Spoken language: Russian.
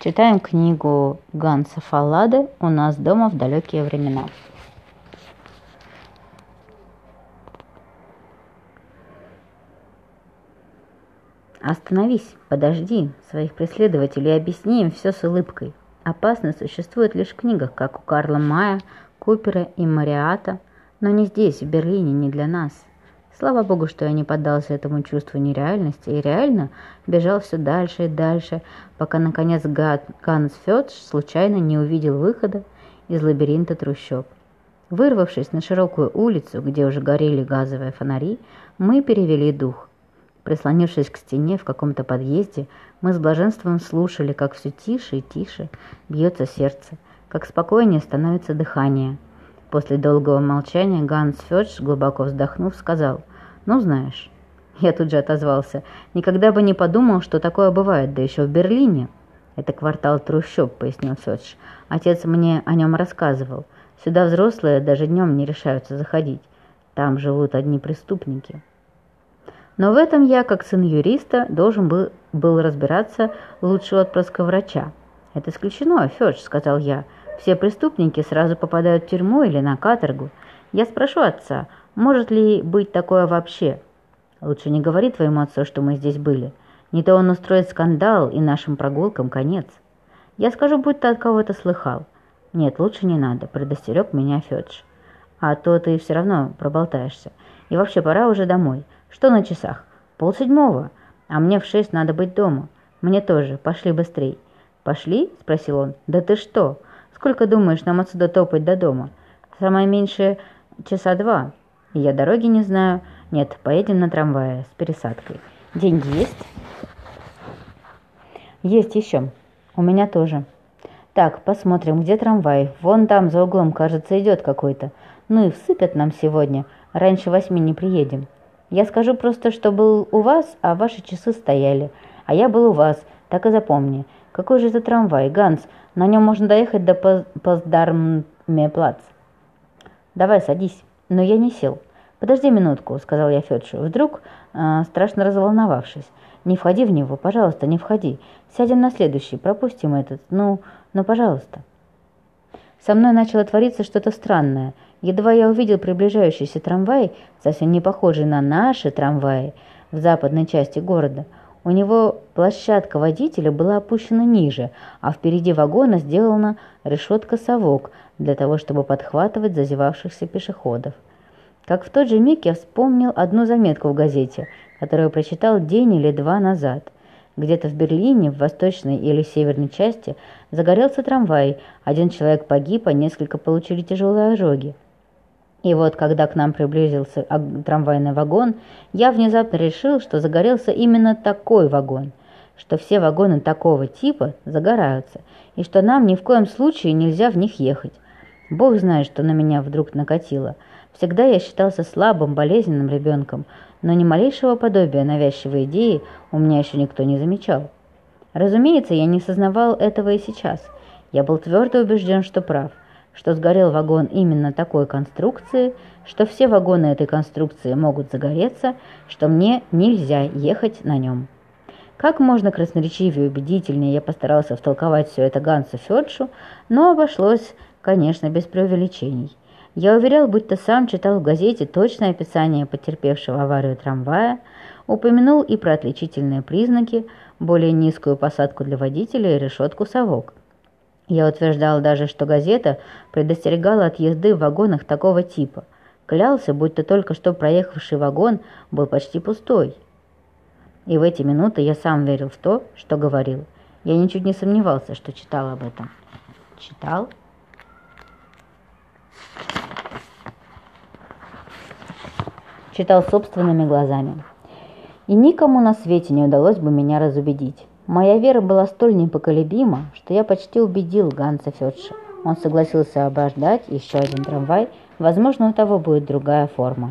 Читаем книгу Ганса Фаллады «У нас дома в далекие времена». Остановись, подожди своих преследователей и объясни им все с улыбкой. Опасность существует лишь в книгах, как у Карла Мая, Купера и Мариата, но не здесь, в Берлине, не для нас. Слава богу, что я не поддался этому чувству нереальности и реально бежал все дальше и дальше, пока, наконец, Ганс Федж случайно не увидел выхода из лабиринта трущоб. Вырвавшись на широкую улицу, где уже горели газовые фонари, мы перевели дух. Прислонившись к стене в каком-то подъезде, мы с блаженством слушали, как все тише и тише бьется сердце, как спокойнее становится дыхание – После долгого молчания Ганс Федж, глубоко вздохнув, сказал, «Ну, знаешь». Я тут же отозвался, «Никогда бы не подумал, что такое бывает, да еще в Берлине». «Это квартал трущоб», — пояснил Федж. «Отец мне о нем рассказывал. Сюда взрослые даже днем не решаются заходить. Там живут одни преступники». Но в этом я, как сын юриста, должен был, был разбираться лучше отпрыска врача. «Это исключено, Федж», — сказал я. Все преступники сразу попадают в тюрьму или на каторгу. Я спрошу отца, может ли быть такое вообще? Лучше не говори твоему отцу, что мы здесь были. Не то он устроит скандал, и нашим прогулкам конец. Я скажу, будь ты от кого-то слыхал. Нет, лучше не надо, предостерег меня Федж. А то ты все равно проболтаешься. И вообще пора уже домой. Что на часах? Пол седьмого. А мне в шесть надо быть дома. Мне тоже. Пошли быстрей. Пошли? Спросил он. Да ты что? Сколько думаешь нам отсюда топать до дома? Самое меньшее часа два. Я дороги не знаю. Нет, поедем на трамвае с пересадкой. Деньги есть? Есть еще. У меня тоже. Так, посмотрим, где трамвай. Вон там за углом, кажется, идет какой-то. Ну и всыпят нам сегодня. Раньше восьми не приедем. Я скажу просто, что был у вас, а ваши часы стояли. А я был у вас, так и запомни. Какой же это трамвай, Ганс? На нем можно доехать до Поздармеплац. Давай, садись. Но я не сел. Подожди минутку, сказал я Федшу, вдруг, э, страшно разволновавшись. Не входи в него, пожалуйста, не входи. Сядем на следующий, пропустим этот. Ну, ну, пожалуйста. Со мной начало твориться что-то странное. Едва я увидел приближающийся трамвай, совсем не похожий на наши трамваи в западной части города – у него площадка водителя была опущена ниже, а впереди вагона сделана решетка-совок для того, чтобы подхватывать зазевавшихся пешеходов. Как в тот же миг я вспомнил одну заметку в газете, которую прочитал день или два назад. Где-то в Берлине, в восточной или северной части, загорелся трамвай, один человек погиб, а несколько получили тяжелые ожоги. И вот, когда к нам приблизился трамвайный вагон, я внезапно решил, что загорелся именно такой вагон, что все вагоны такого типа загораются, и что нам ни в коем случае нельзя в них ехать. Бог знает, что на меня вдруг накатило. Всегда я считался слабым, болезненным ребенком, но ни малейшего подобия навязчивой идеи у меня еще никто не замечал. Разумеется, я не сознавал этого и сейчас. Я был твердо убежден, что прав – что сгорел вагон именно такой конструкции, что все вагоны этой конструкции могут загореться, что мне нельзя ехать на нем. Как можно красноречивее и убедительнее я постарался втолковать все это Гансу Федшу, но обошлось, конечно, без преувеличений. Я уверял, будто сам читал в газете точное описание потерпевшего аварию трамвая, упомянул и про отличительные признаки, более низкую посадку для водителя и решетку совок. Я утверждал даже, что газета предостерегала от езды в вагонах такого типа. Клялся, будто только что проехавший вагон был почти пустой. И в эти минуты я сам верил в то, что говорил. Я ничуть не сомневался, что читал об этом. Читал? Читал собственными глазами. И никому на свете не удалось бы меня разубедить. Моя вера была столь непоколебима, что я почти убедил Ганса Федша. Он согласился обождать еще один трамвай, возможно, у того будет другая форма.